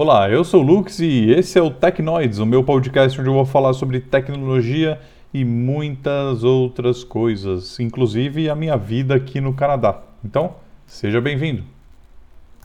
Olá, eu sou o Lux e esse é o Tecnoids, o meu podcast onde eu vou falar sobre tecnologia e muitas outras coisas, inclusive a minha vida aqui no Canadá. Então, seja bem-vindo.